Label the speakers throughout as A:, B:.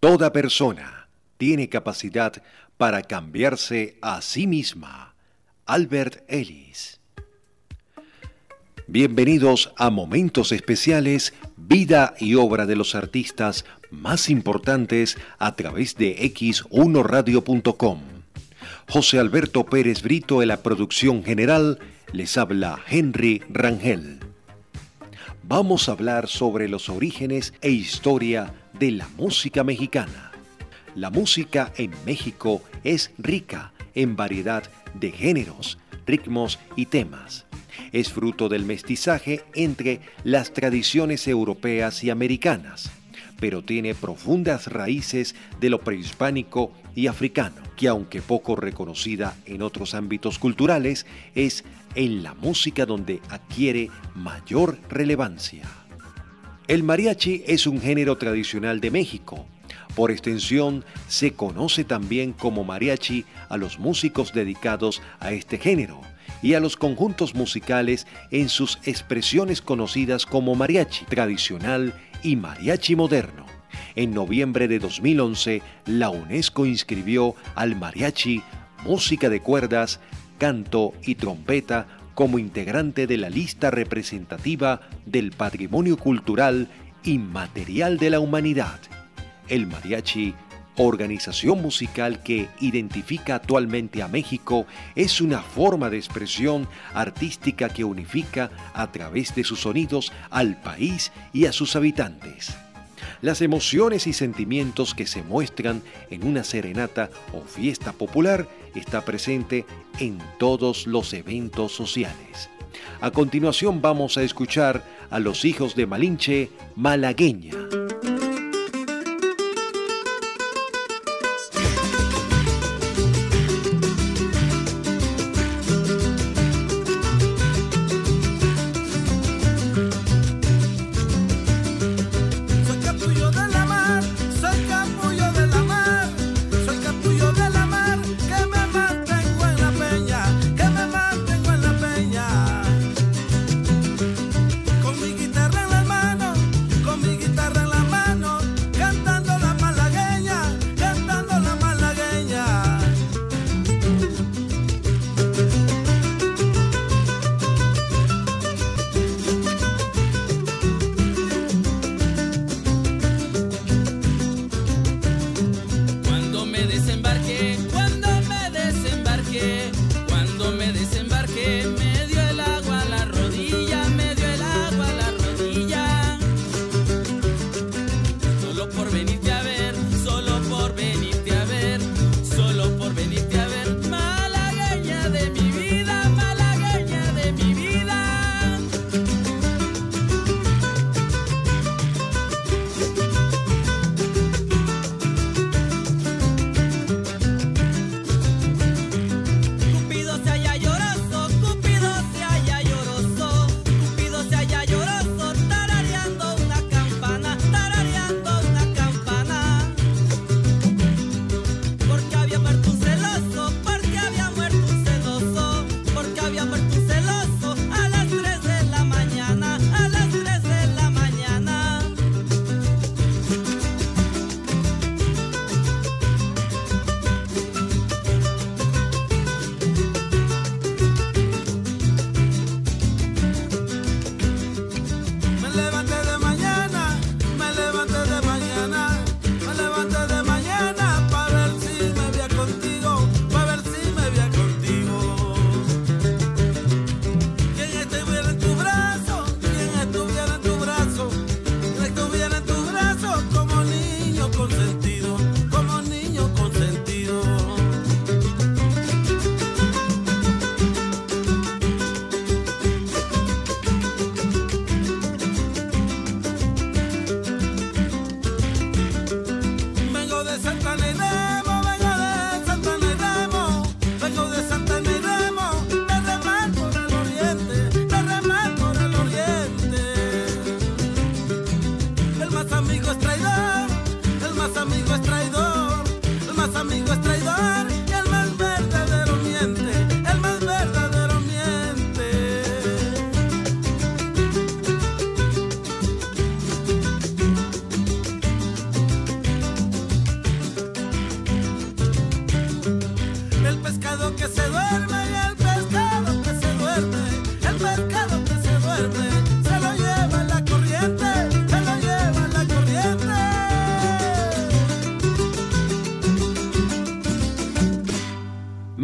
A: Toda persona tiene capacidad para cambiarse a sí misma. Albert Ellis. Bienvenidos a Momentos Especiales, vida y obra de los artistas más importantes a través de x1radio.com. José Alberto Pérez Brito en la producción general, les habla Henry Rangel. Vamos a hablar sobre los orígenes e historia de la música mexicana. La música en México es rica en variedad de géneros, ritmos y temas. Es fruto del mestizaje entre las tradiciones europeas y americanas, pero tiene profundas raíces de lo prehispánico y africano, que aunque poco reconocida en otros ámbitos culturales, es en la música donde adquiere mayor relevancia. El mariachi es un género tradicional de México. Por extensión, se conoce también como mariachi a los músicos dedicados a este género y a los conjuntos musicales en sus expresiones conocidas como mariachi tradicional y mariachi moderno. En noviembre de 2011, la UNESCO inscribió al mariachi, música de cuerdas, canto y trompeta como integrante de la lista representativa del patrimonio cultural inmaterial de la humanidad. El mariachi, organización musical que identifica actualmente a México, es una forma de expresión artística que unifica a través de sus sonidos al país y a sus habitantes. Las emociones y sentimientos que se muestran en una serenata o fiesta popular está presente en todos los eventos sociales. A continuación vamos a escuchar a los hijos de Malinche Malagueña.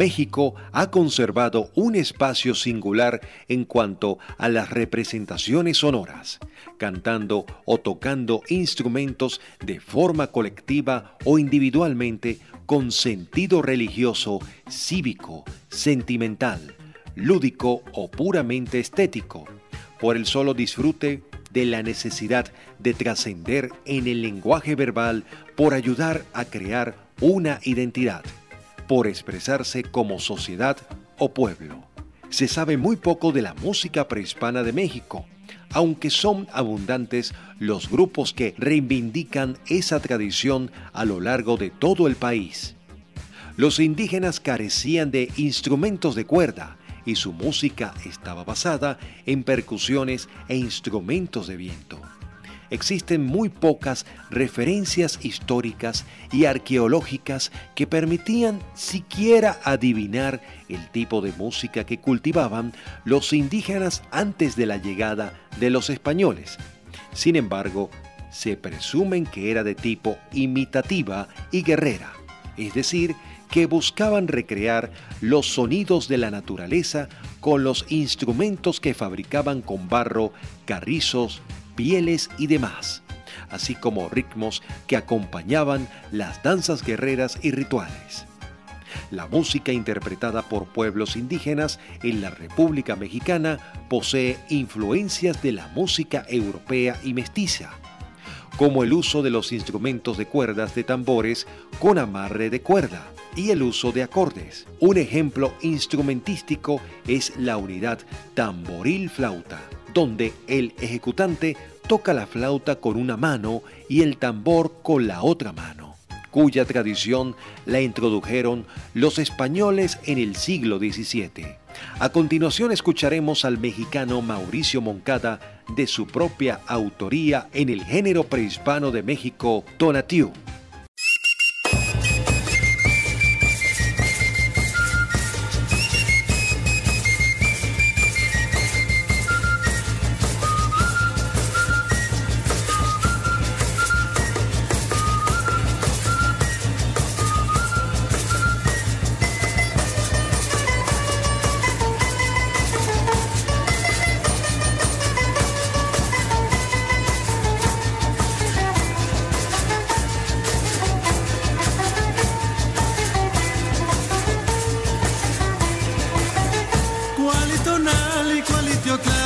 A: México ha conservado un espacio singular en cuanto a las representaciones sonoras, cantando o tocando instrumentos de forma colectiva o individualmente con sentido religioso, cívico, sentimental, lúdico o puramente estético, por el solo disfrute de la necesidad de trascender en el lenguaje verbal por ayudar a crear una identidad por expresarse como sociedad o pueblo. Se sabe muy poco de la música prehispana de México, aunque son abundantes los grupos que reivindican esa tradición a lo largo de todo el país. Los indígenas carecían de instrumentos de cuerda y su música estaba basada en percusiones e instrumentos de viento existen muy pocas referencias históricas y arqueológicas que permitían siquiera adivinar el tipo de música que cultivaban los indígenas antes de la llegada de los españoles. Sin embargo, se presumen que era de tipo imitativa y guerrera, es decir, que buscaban recrear los sonidos de la naturaleza con los instrumentos que fabricaban con barro, carrizos, pieles y demás, así como ritmos que acompañaban las danzas guerreras y rituales. La música interpretada por pueblos indígenas en la República Mexicana posee influencias de la música europea y mestiza, como el uso de los instrumentos de cuerdas de tambores con amarre de cuerda y el uso de acordes. Un ejemplo instrumentístico es la unidad tamboril-flauta, donde el ejecutante toca la flauta con una mano y el tambor con la otra mano, cuya tradición la introdujeron los españoles en el siglo XVII. A continuación escucharemos al mexicano Mauricio Moncada de su propia autoría en el género prehispano de México,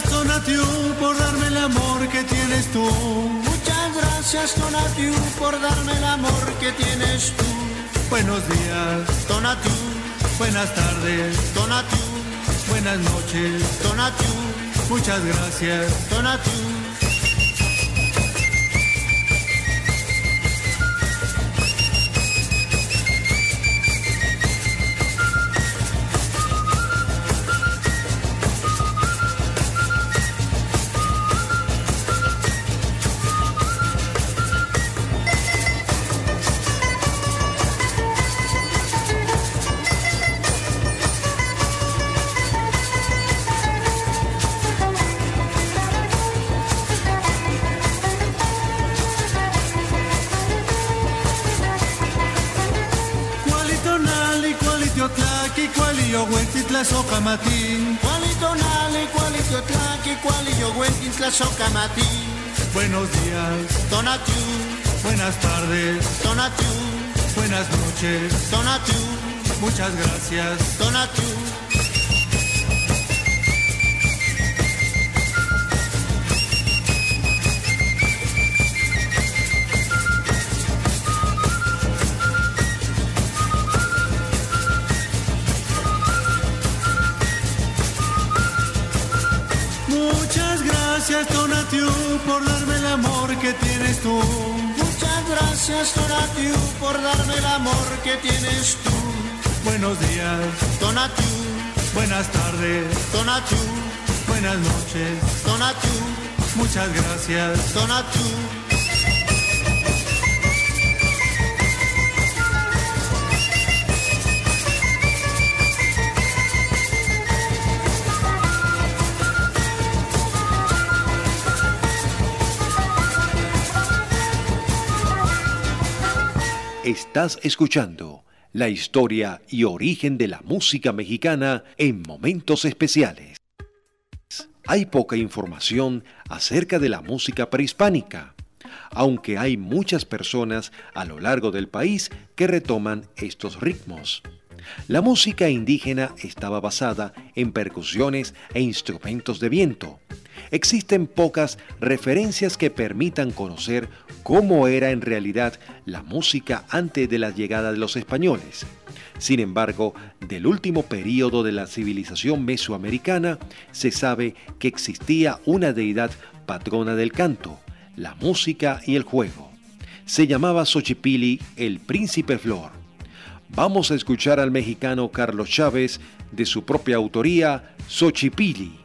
B: Donatiu. por darme el amor que tienes tú.
C: Muchas gracias, Donatiu, por darme el amor que tienes tú.
B: Buenos días,
C: Donatiu.
B: Buenas tardes,
C: Donatiu.
B: Buenas noches,
C: Donatiu.
B: Muchas gracias,
C: Donatiu. Tlaque, cualillo huentin Socamatín.
B: Buenos días,
C: Donatiu.
B: Buenas tardes,
C: Donatiu.
B: Buenas noches,
C: Donatiu.
B: Muchas gracias,
C: Donatiu.
B: Por darme el amor que tienes tú.
C: Muchas gracias, Donatiu, por darme el amor que tienes tú.
B: Buenos días,
C: Donatiu,
B: buenas tardes,
C: Donatiu,
B: buenas noches.
C: Donatiu,
B: Muchas gracias.
C: Donatiu.
A: Estás escuchando la historia y origen de la música mexicana en momentos especiales. Hay poca información acerca de la música prehispánica, aunque hay muchas personas a lo largo del país que retoman estos ritmos. La música indígena estaba basada en percusiones e instrumentos de viento. Existen pocas referencias que permitan conocer cómo era en realidad la música antes de la llegada de los españoles. Sin embargo, del último período de la civilización mesoamericana se sabe que existía una deidad patrona del canto, la música y el juego. Se llamaba Xochipili el príncipe flor. Vamos a escuchar al mexicano Carlos Chávez de su propia autoría, Xochipili.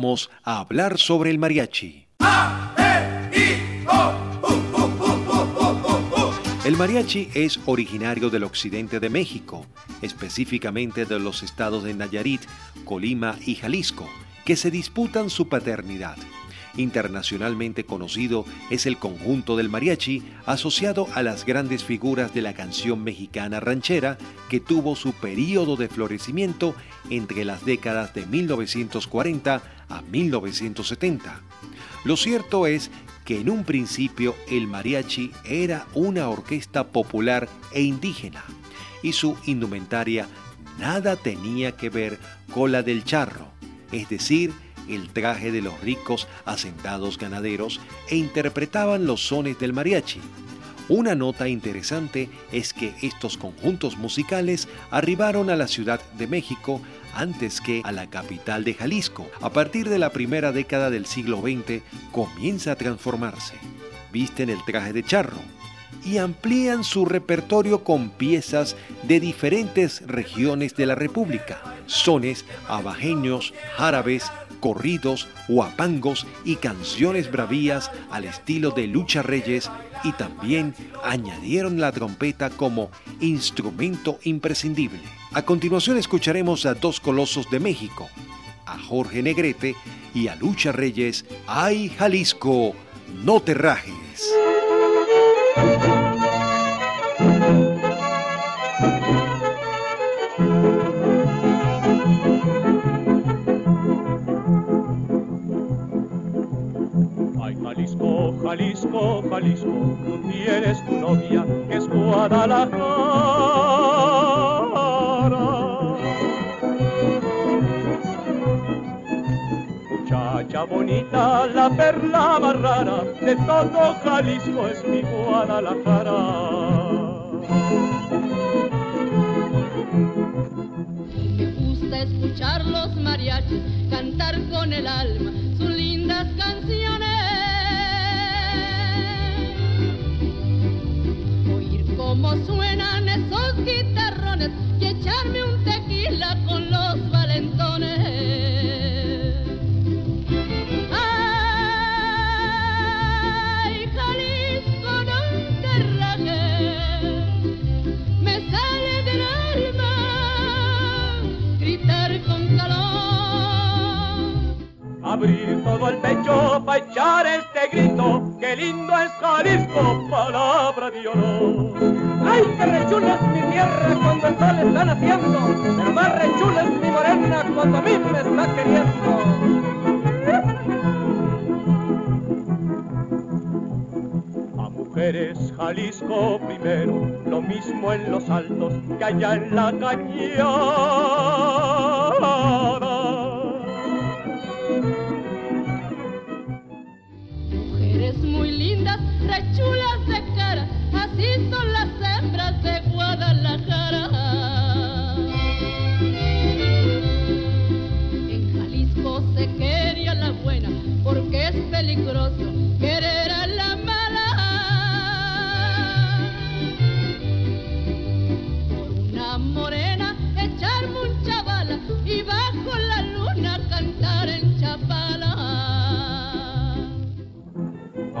A: Vamos a hablar sobre el mariachi. El mariachi es originario del occidente de México, específicamente de los estados de Nayarit, Colima y Jalisco, que se disputan su paternidad. Internacionalmente conocido es el conjunto del mariachi asociado a las grandes figuras de la canción mexicana ranchera que tuvo su período de florecimiento entre las décadas de 1940 a 1970. Lo cierto es que en un principio el mariachi era una orquesta popular e indígena y su indumentaria nada tenía que ver con la del charro, es decir, el traje de los ricos asentados ganaderos e interpretaban los sones del mariachi. Una nota interesante es que estos conjuntos musicales arribaron a la Ciudad de México antes que a la capital de Jalisco. A partir de la primera década del siglo XX comienza a transformarse. Visten el traje de charro y amplían su repertorio con piezas de diferentes regiones de la República, sones abajeños, árabes, corridos, huapangos y canciones bravías al estilo de Lucha Reyes y también añadieron la trompeta como instrumento imprescindible. A continuación escucharemos a dos colosos de México, a Jorge Negrete y a Lucha Reyes, ¡Ay Jalisco, no te rajes!
D: Jalisco, Jalisco, tú tienes tu novia es Guadalajara. La perla más rara de todo Jalisco es mi Guadalajara.
E: Me gusta escuchar los mariachis cantar con el alma sus lindas canciones. cómo suenan
D: Abrir todo el pecho para echar este grito, qué lindo es Jalisco, palabra de honor. Ay, que rechula es mi tierra cuando el sol está naciendo, pero más rechula es mi morena cuando a mí me está queriendo. A mujeres Jalisco primero, lo mismo en los altos que allá en la cañada.
E: Lindas, rechulas de cara, así son las hembras de Guadalajara. En Jalisco se quería la buena porque es peligroso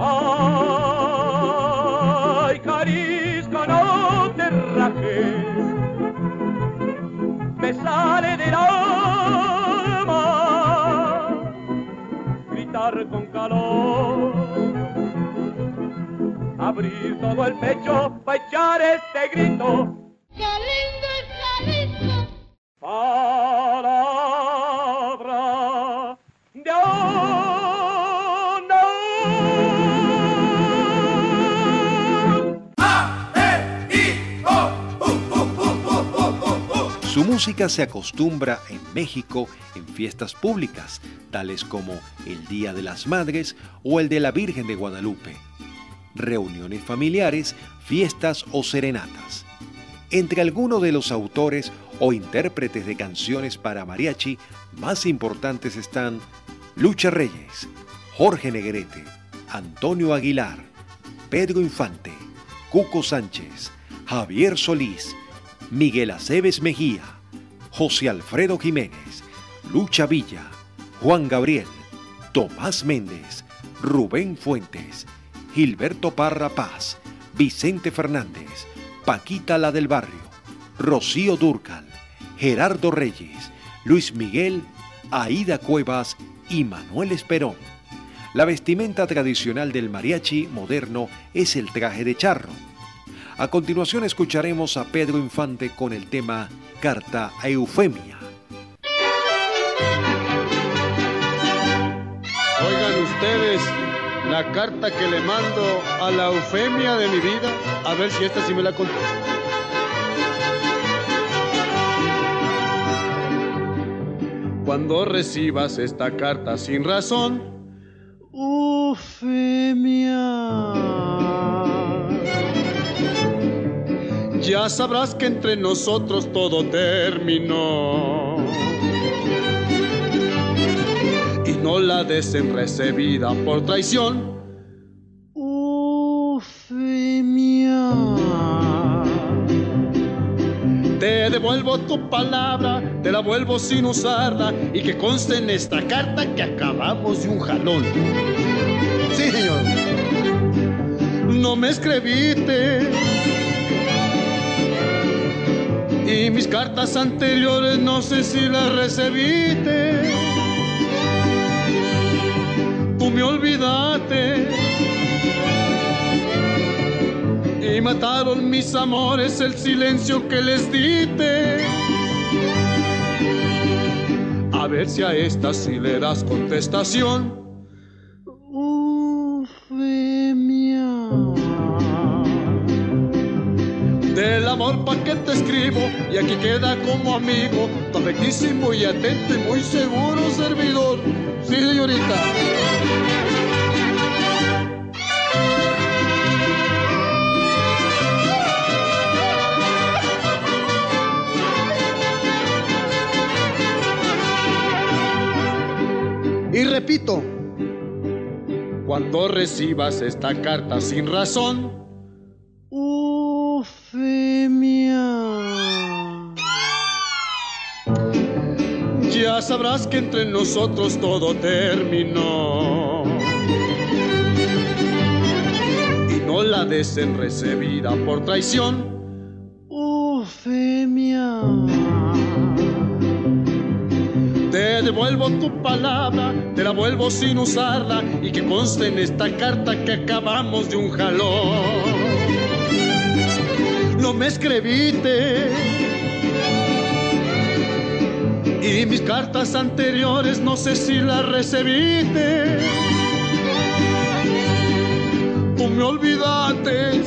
D: Ay, Jalisco, no te rajes, me sale del alma gritar con calor, abrir todo el pecho para echar este grito.
A: Música se acostumbra en México en fiestas públicas, tales como el Día de las Madres o el de la Virgen de Guadalupe, reuniones familiares, fiestas o serenatas. Entre algunos de los autores o intérpretes de canciones para mariachi más importantes están Lucha Reyes, Jorge Negrete, Antonio Aguilar, Pedro Infante, Cuco Sánchez, Javier Solís, Miguel Aceves Mejía, José Alfredo Jiménez, Lucha Villa, Juan Gabriel, Tomás Méndez, Rubén Fuentes, Gilberto Parra Paz, Vicente Fernández, Paquita la del Barrio, Rocío Durcal, Gerardo Reyes, Luis Miguel, Aida Cuevas y Manuel Esperón. La vestimenta tradicional del mariachi moderno es el traje de charro. A continuación escucharemos a Pedro Infante con el tema Carta a Eufemia.
F: Oigan ustedes la carta que le mando a la Eufemia de mi vida, a ver si esta sí me la contesta. Cuando recibas esta carta sin razón, Eufemia, ya sabrás que entre nosotros todo terminó. Y no la des en recibida por traición. Eufemia. Te devuelvo tu palabra, te la vuelvo sin usarla y que conste en esta carta que acabamos de un jalón. Sí, señor. No me escribiste. Y mis cartas anteriores no sé si las recibiste. Tú me olvidaste y mataron mis amores el silencio que les diste. A ver si a esta sí le das contestación. Del amor pa' que te escribo y aquí queda como amigo, tu afectísimo y atento y muy seguro servidor. Sí, señorita. Y repito, cuando recibas esta carta sin razón, sabrás que entre nosotros todo terminó. Y no la des en recibida por traición, Eufemia. Te devuelvo tu palabra, te la vuelvo sin usarla y que conste en esta carta que acabamos de un jalón. No me escribiste y mis cartas anteriores no sé si las recibiste. Tú me olvidaste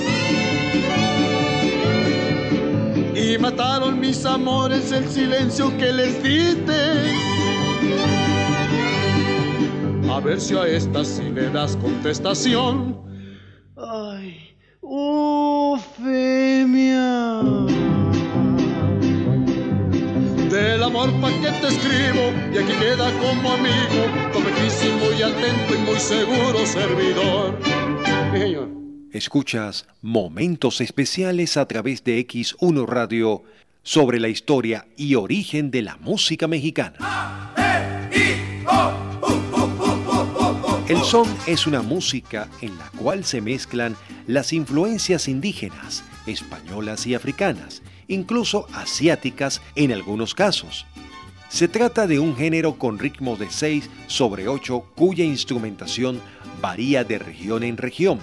F: y mataron mis amores el silencio que les diste. A ver si a esta sí le das contestación. Y aquí queda como amigo, cometísimo y atento y muy seguro servidor. Sí, señor.
A: Escuchas momentos especiales a través de X1 Radio sobre la historia y origen de la música mexicana. El son es una música en la cual se mezclan las influencias indígenas, españolas y africanas, incluso asiáticas en algunos casos. Se trata de un género con ritmo de 6 sobre 8 cuya instrumentación varía de región en región.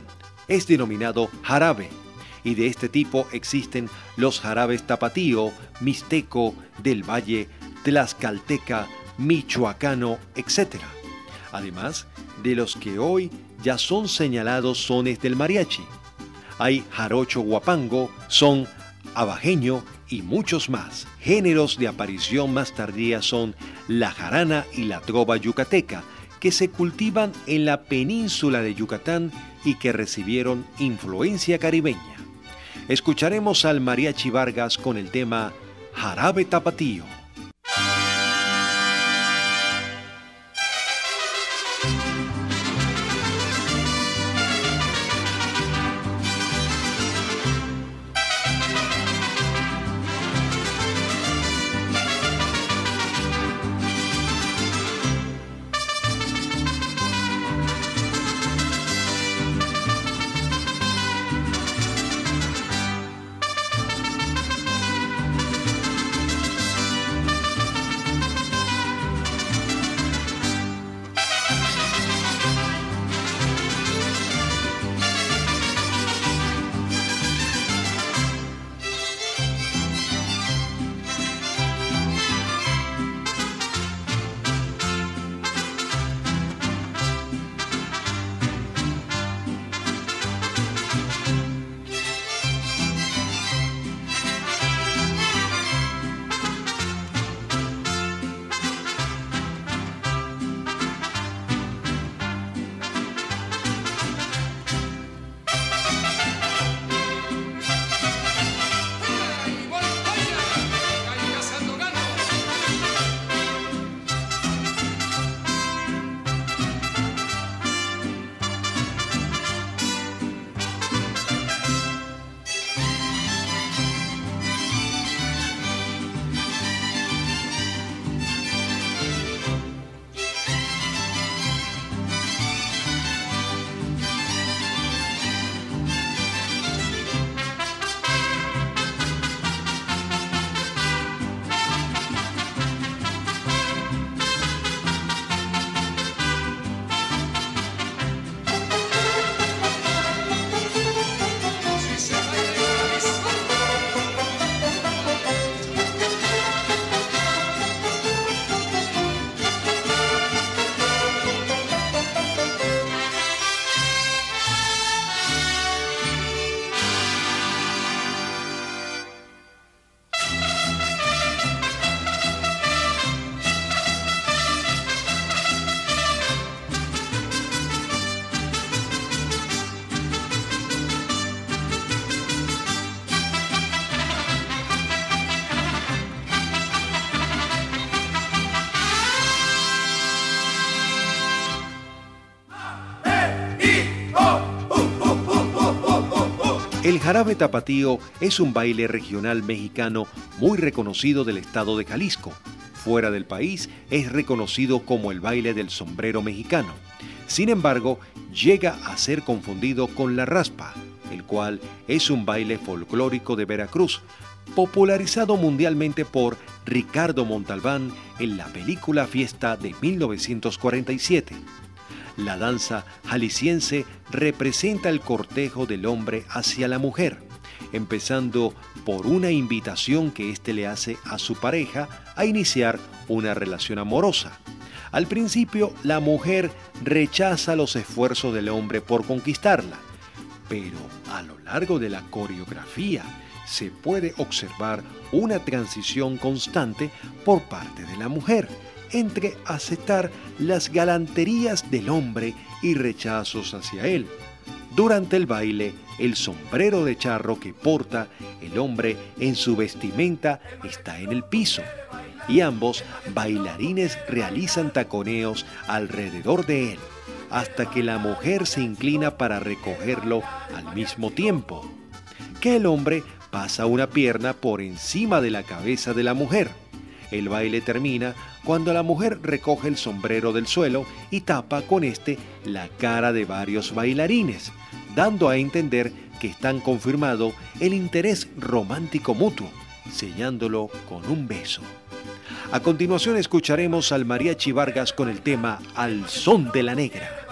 A: Es denominado jarabe y de este tipo existen los jarabes tapatío, mixteco, del valle, tlaxcalteca, michoacano, etc. Además de los que hoy ya son señalados sones del mariachi. Hay jarocho guapango, son abajeño y muchos más. Géneros de aparición más tardía son la jarana y la trova yucateca, que se cultivan en la península de Yucatán y que recibieron influencia caribeña. Escucharemos al Mariachi Vargas con el tema Jarabe Tapatío. Jarabe tapatío es un baile regional mexicano muy reconocido del estado de Jalisco. Fuera del país es reconocido como el baile del sombrero mexicano. Sin embargo, llega a ser confundido con la raspa, el cual es un baile folclórico de Veracruz, popularizado mundialmente por Ricardo Montalbán en la película Fiesta de 1947. La danza jalisciense representa el cortejo del hombre hacia la mujer, empezando por una invitación que éste le hace a su pareja a iniciar una relación amorosa. Al principio, la mujer rechaza los esfuerzos del hombre por conquistarla, pero a lo largo de la coreografía se puede observar una transición constante por parte de la mujer entre aceptar las galanterías del hombre y rechazos hacia él. Durante el baile, el sombrero de charro que porta el hombre en su vestimenta está en el piso y ambos bailarines realizan taconeos alrededor de él hasta que la mujer se inclina para recogerlo al mismo tiempo, que el hombre pasa una pierna por encima de la cabeza de la mujer. El baile termina cuando la mujer recoge el sombrero del suelo y tapa con este la cara de varios bailarines, dando a entender que están confirmado el interés romántico mutuo, sellándolo con un beso. A continuación escucharemos al Mariachi Vargas con el tema Al son de la negra.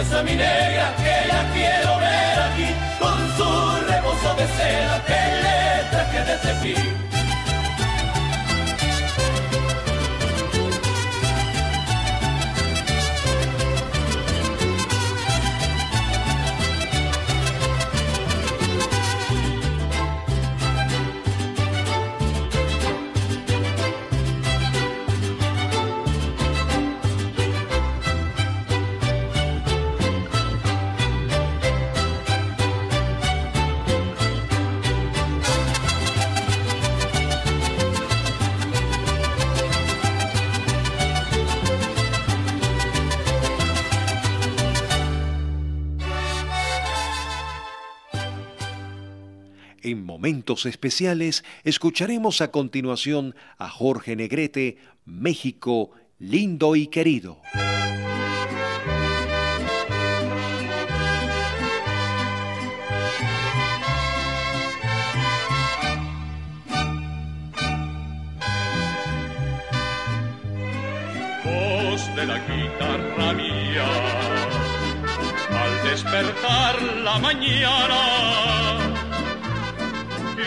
G: Esa mi negra que la quiero ver aquí, con su rebozo de seda que le traje desde fin.
A: En momentos especiales escucharemos a continuación a Jorge Negrete, México, lindo y querido.
H: Voz de la guitarra mía despertar la mañana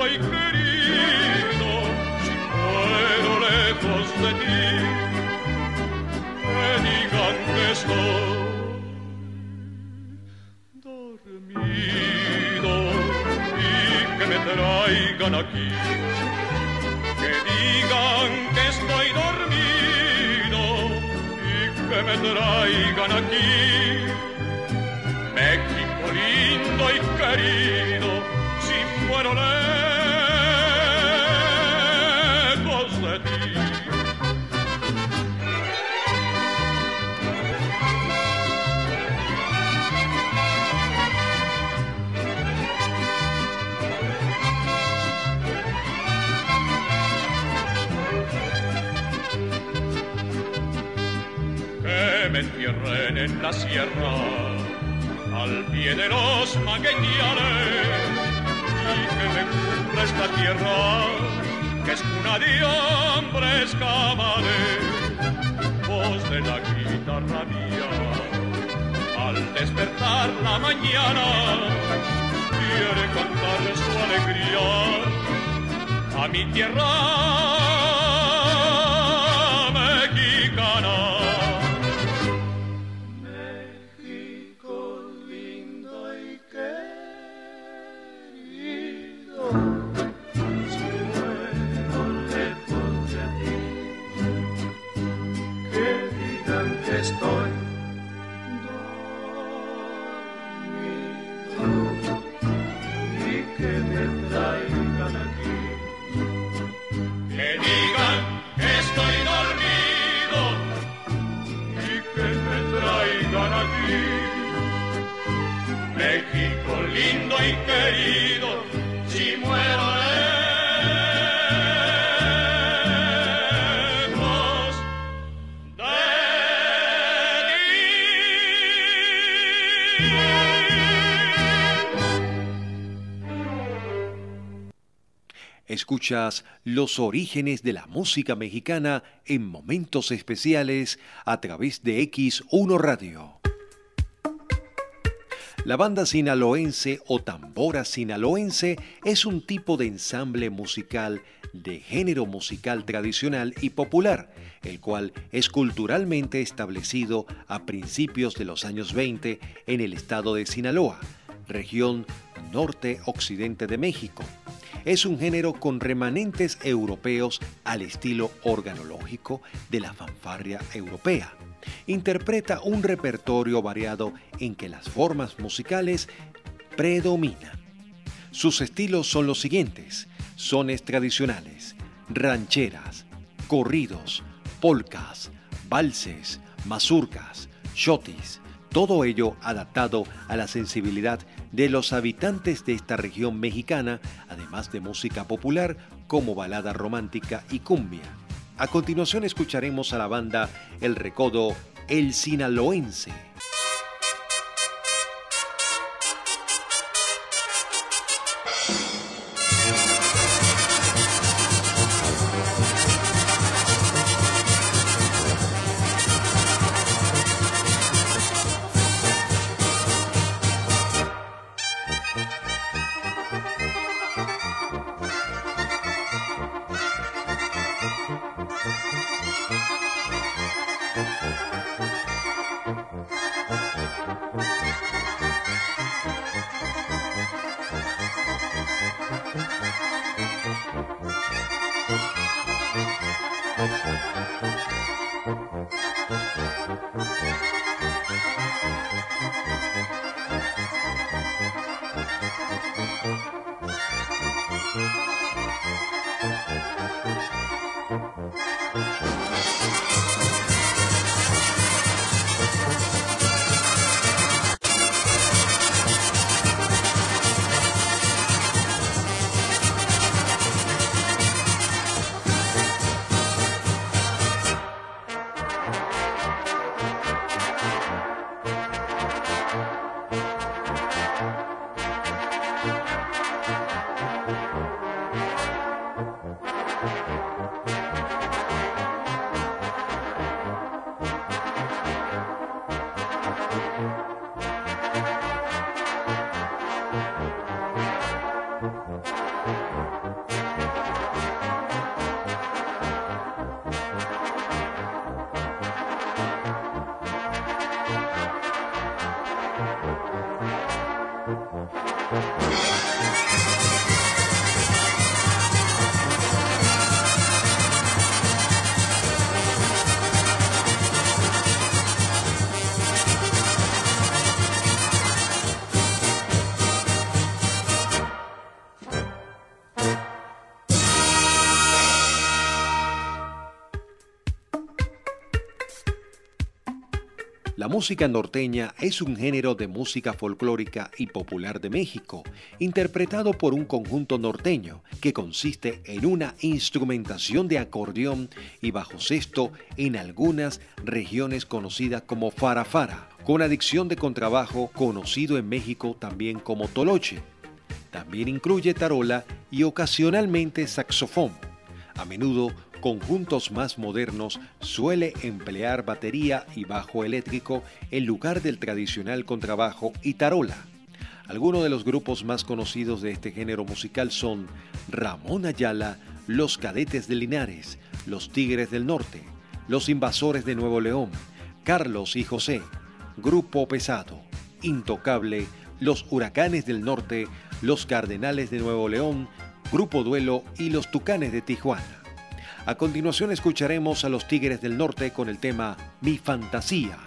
H: lindo y querido, si muero lejos de ti, me digan que estoy dormido y que me traigan aquí, que digan que estoy dormido y que me traigan aquí. México lindo y querido, muero lejos sierra al pie de los magueñales que me cubra esta tierra, que es cuna de hombres voz de la guitarra mía. Al despertar la mañana, quiere cantar su alegría a mi tierra
A: Escuchas los orígenes de la música mexicana en momentos especiales a través de X1 Radio. La banda sinaloense o tambora sinaloense es un tipo de ensamble musical de género musical tradicional y popular, el cual es culturalmente establecido a principios de los años 20 en el estado de Sinaloa, región norte-occidente de México es un género con remanentes europeos al estilo organológico de la fanfarria europea. Interpreta un repertorio variado en que las formas musicales predominan. Sus estilos son los siguientes: sones tradicionales, rancheras, corridos, polcas, valses, mazurcas, shotis, todo ello adaptado a la sensibilidad de los habitantes de esta región mexicana, además de música popular como balada romántica y cumbia. A continuación escucharemos a la banda El Recodo El Sinaloense.
I: Música norteña es un género de música folclórica y popular de México, interpretado por un conjunto norteño que consiste en una instrumentación de acordeón y bajo sexto en algunas regiones conocidas como farafara, con adicción de contrabajo conocido en México también como toloche. También incluye tarola y ocasionalmente saxofón. A menudo conjuntos más modernos suele emplear batería y bajo eléctrico en lugar del tradicional contrabajo y tarola. Algunos de los grupos más conocidos de este género musical son Ramón Ayala, Los Cadetes de Linares, Los Tigres del Norte, Los Invasores de Nuevo León, Carlos y José, Grupo Pesado, Intocable, Los Huracanes del Norte, Los Cardenales de Nuevo León, Grupo Duelo y Los Tucanes de Tijuana. A continuación escucharemos a los Tigres del Norte con el tema Mi Fantasía.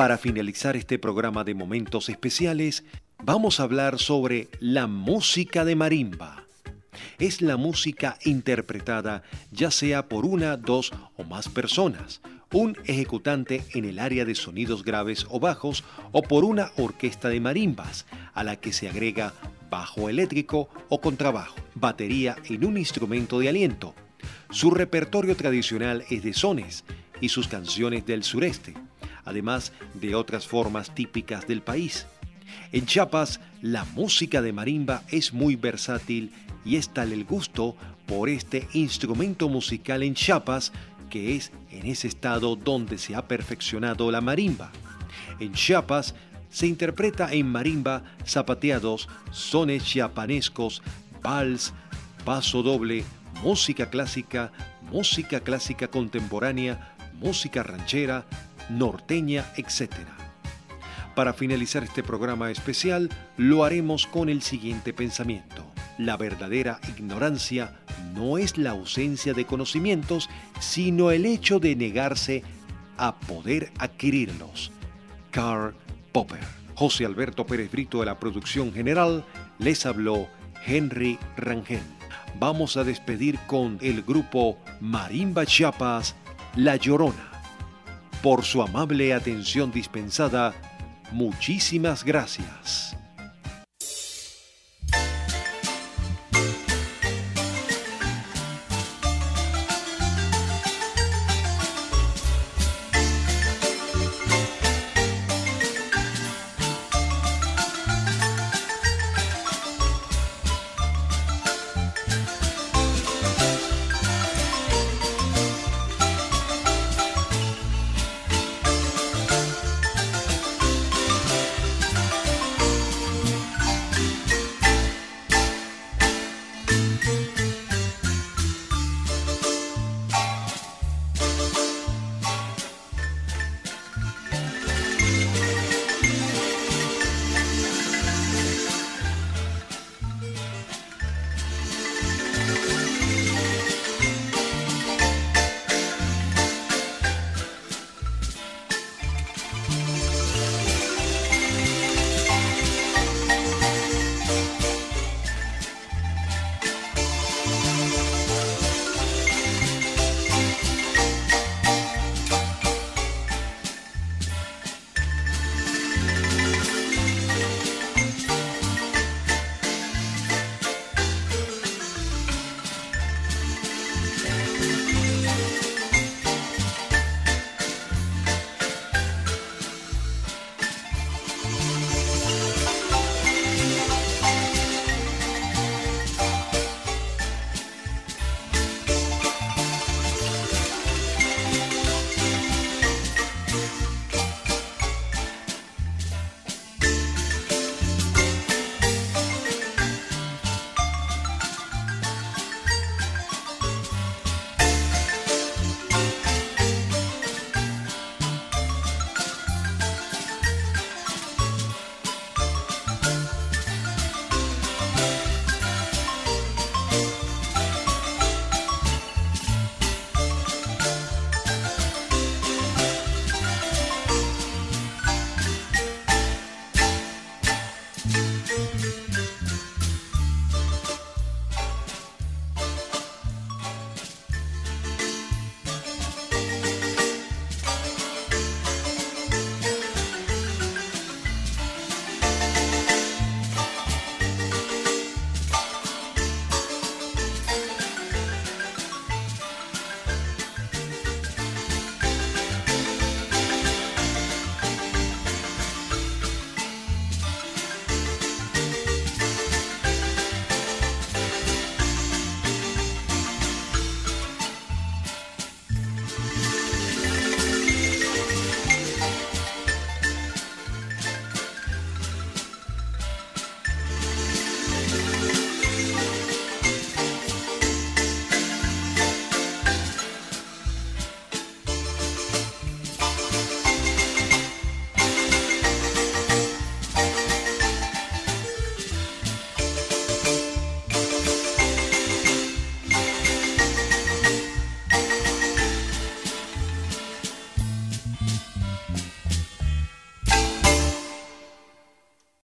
A: Para finalizar este programa de momentos especiales, vamos a hablar sobre la música de marimba. Es la música interpretada ya sea por una, dos o más personas, un ejecutante en el área de sonidos graves o bajos o por una orquesta de marimbas, a la que se agrega bajo eléctrico o contrabajo, batería en un instrumento de aliento. Su repertorio tradicional es de sones y sus canciones del sureste además de otras formas típicas del país. En Chiapas, la música de marimba es muy versátil y es tal el gusto por este instrumento musical en Chiapas que es en ese estado donde se ha perfeccionado la marimba. En Chiapas se interpreta en marimba zapateados, sones chiapanescos, vals, paso doble, música clásica, música clásica contemporánea, música ranchera, norteña, etc. Para finalizar este programa especial, lo haremos con el siguiente pensamiento. La verdadera ignorancia no es la ausencia de conocimientos, sino el hecho de negarse a poder adquirirlos. Karl Popper. José Alberto Pérez Brito de la producción general, les habló Henry Rangel. Vamos a despedir con el grupo Marimba Chiapas, La Llorona. Por su amable atención dispensada, muchísimas gracias.